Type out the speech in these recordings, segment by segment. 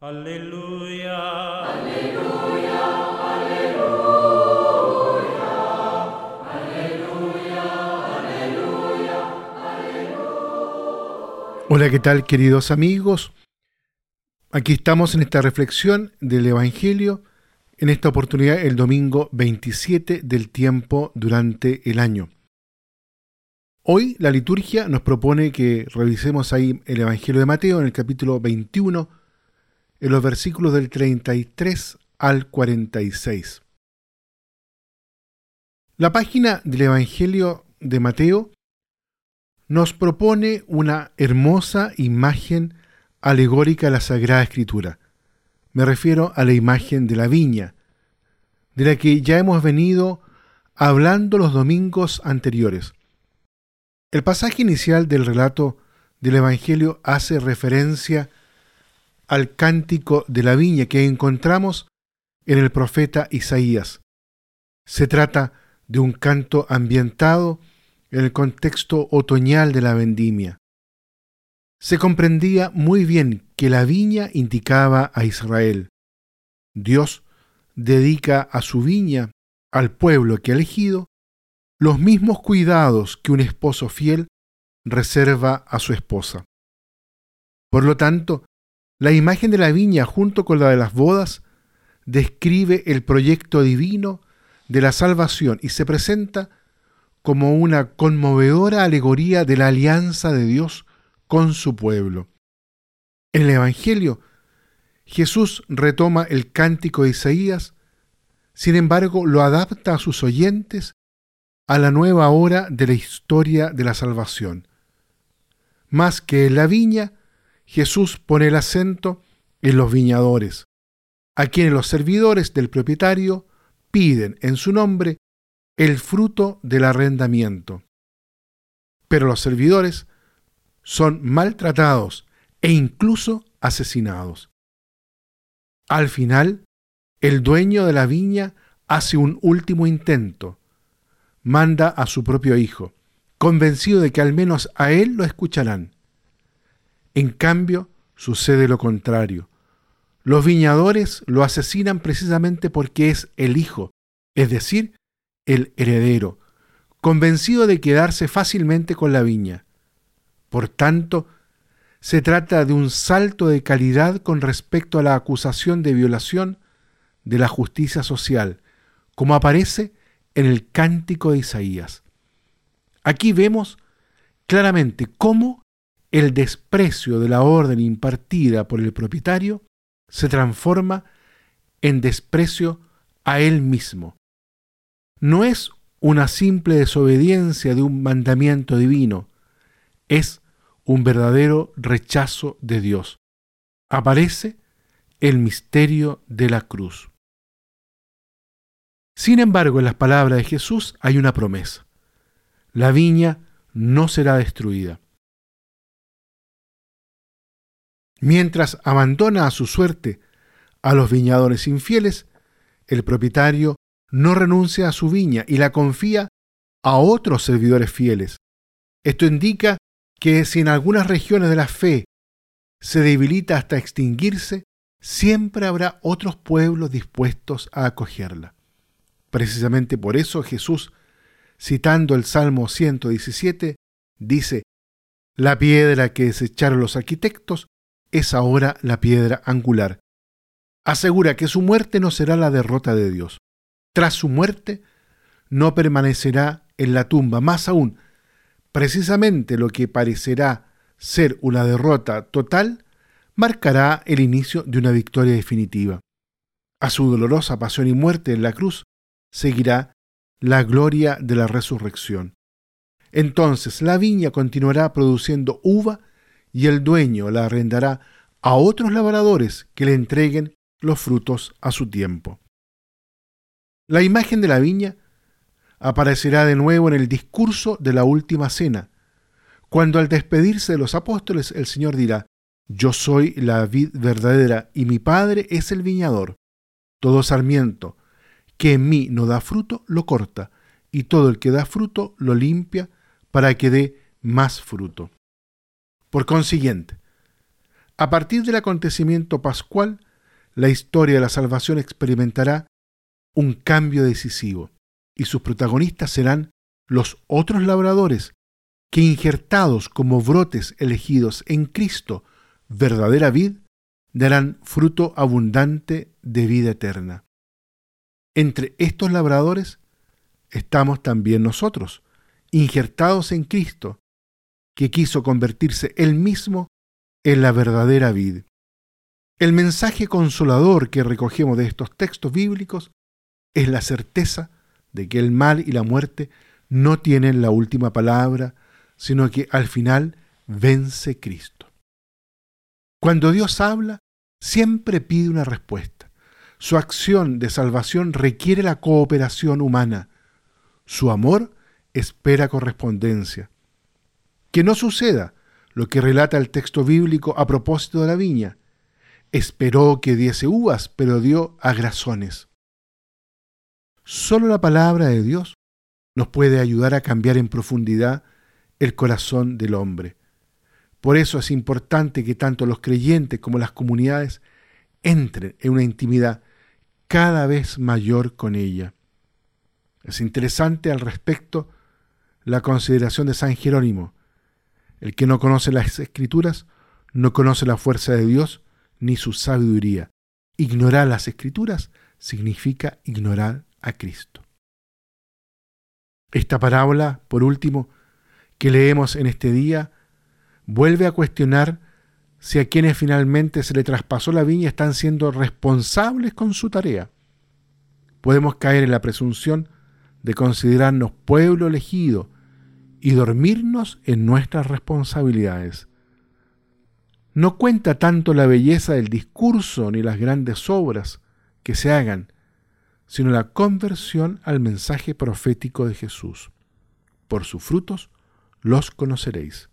Aleluya. Aleluya. Aleluya. Aleluya. Aleluya. Hola, ¿qué tal queridos amigos? Aquí estamos en esta reflexión del Evangelio, en esta oportunidad el domingo 27 del tiempo durante el año. Hoy la liturgia nos propone que revisemos ahí el Evangelio de Mateo en el capítulo 21, en los versículos del 33 al 46. La página del Evangelio de Mateo nos propone una hermosa imagen alegórica de la Sagrada Escritura. Me refiero a la imagen de la viña, de la que ya hemos venido hablando los domingos anteriores. El pasaje inicial del relato del Evangelio hace referencia al cántico de la viña que encontramos en el profeta Isaías. Se trata de un canto ambientado en el contexto otoñal de la vendimia. Se comprendía muy bien que la viña indicaba a Israel. Dios dedica a su viña, al pueblo que ha elegido, los mismos cuidados que un esposo fiel reserva a su esposa. Por lo tanto, la imagen de la viña junto con la de las bodas describe el proyecto divino de la salvación y se presenta como una conmovedora alegoría de la alianza de Dios con su pueblo. En el Evangelio, Jesús retoma el cántico de Isaías, sin embargo lo adapta a sus oyentes a la nueva hora de la historia de la salvación. Más que en la viña, Jesús pone el acento en los viñadores, a quienes los servidores del propietario piden en su nombre el fruto del arrendamiento. Pero los servidores son maltratados e incluso asesinados. Al final, el dueño de la viña hace un último intento. Manda a su propio hijo, convencido de que al menos a él lo escucharán. En cambio, sucede lo contrario. Los viñadores lo asesinan precisamente porque es el hijo, es decir, el heredero, convencido de quedarse fácilmente con la viña. Por tanto, se trata de un salto de calidad con respecto a la acusación de violación de la justicia social, como aparece en el cántico de Isaías. Aquí vemos claramente cómo el desprecio de la orden impartida por el propietario se transforma en desprecio a él mismo. No es una simple desobediencia de un mandamiento divino, es un verdadero rechazo de Dios. Aparece el misterio de la cruz. Sin embargo, en las palabras de Jesús hay una promesa. La viña no será destruida. Mientras abandona a su suerte a los viñadores infieles, el propietario no renuncia a su viña y la confía a otros servidores fieles. Esto indica que si en algunas regiones de la fe se debilita hasta extinguirse, siempre habrá otros pueblos dispuestos a acogerla. Precisamente por eso Jesús, citando el Salmo 117, dice, La piedra que desecharon los arquitectos es ahora la piedra angular. Asegura que su muerte no será la derrota de Dios. Tras su muerte, no permanecerá en la tumba. Más aún, precisamente lo que parecerá ser una derrota total, marcará el inicio de una victoria definitiva. A su dolorosa pasión y muerte en la cruz seguirá la gloria de la resurrección. Entonces la viña continuará produciendo uva y el dueño la arrendará a otros labradores que le entreguen los frutos a su tiempo. La imagen de la viña aparecerá de nuevo en el discurso de la última cena, cuando al despedirse de los apóstoles el Señor dirá, Yo soy la vid verdadera y mi Padre es el viñador. Todo sarmiento que en mí no da fruto, lo corta, y todo el que da fruto lo limpia para que dé más fruto. Por consiguiente, A partir del acontecimiento pascual, la historia de la salvación experimentará un cambio decisivo y sus protagonistas serán los otros labradores que injertados como brotes elegidos en Cristo, verdadera vid, darán fruto abundante de vida eterna. Entre estos labradores estamos también nosotros, injertados en Cristo, que quiso convertirse él mismo en la verdadera vid. El mensaje consolador que recogemos de estos textos bíblicos es la certeza de que el mal y la muerte no tienen la última palabra, sino que al final vence Cristo. Cuando Dios habla, siempre pide una respuesta. Su acción de salvación requiere la cooperación humana. Su amor espera correspondencia. Que no suceda lo que relata el texto bíblico a propósito de la viña. Esperó que diese uvas, pero dio agrazones. Solo la palabra de Dios nos puede ayudar a cambiar en profundidad el corazón del hombre. Por eso es importante que tanto los creyentes como las comunidades entren en una intimidad cada vez mayor con ella. Es interesante al respecto la consideración de San Jerónimo. El que no conoce las escrituras no conoce la fuerza de Dios ni su sabiduría. Ignorar las escrituras significa ignorar a Cristo. Esta parábola, por último, que leemos en este día, vuelve a cuestionar si a quienes finalmente se le traspasó la viña están siendo responsables con su tarea. Podemos caer en la presunción de considerarnos pueblo elegido y dormirnos en nuestras responsabilidades. No cuenta tanto la belleza del discurso ni las grandes obras que se hagan, sino la conversión al mensaje profético de Jesús. Por sus frutos los conoceréis.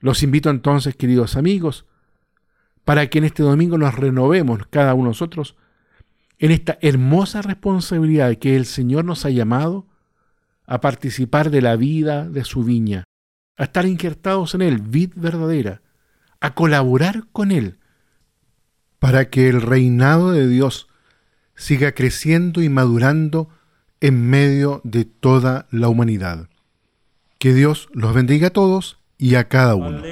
Los invito entonces, queridos amigos, para que en este domingo nos renovemos cada uno de nosotros en esta hermosa responsabilidad que el Señor nos ha llamado a participar de la vida de su viña, a estar injertados en Él, vid verdadera, a colaborar con Él, para que el reinado de Dios siga creciendo y madurando en medio de toda la humanidad. Que Dios los bendiga a todos y a cada uno.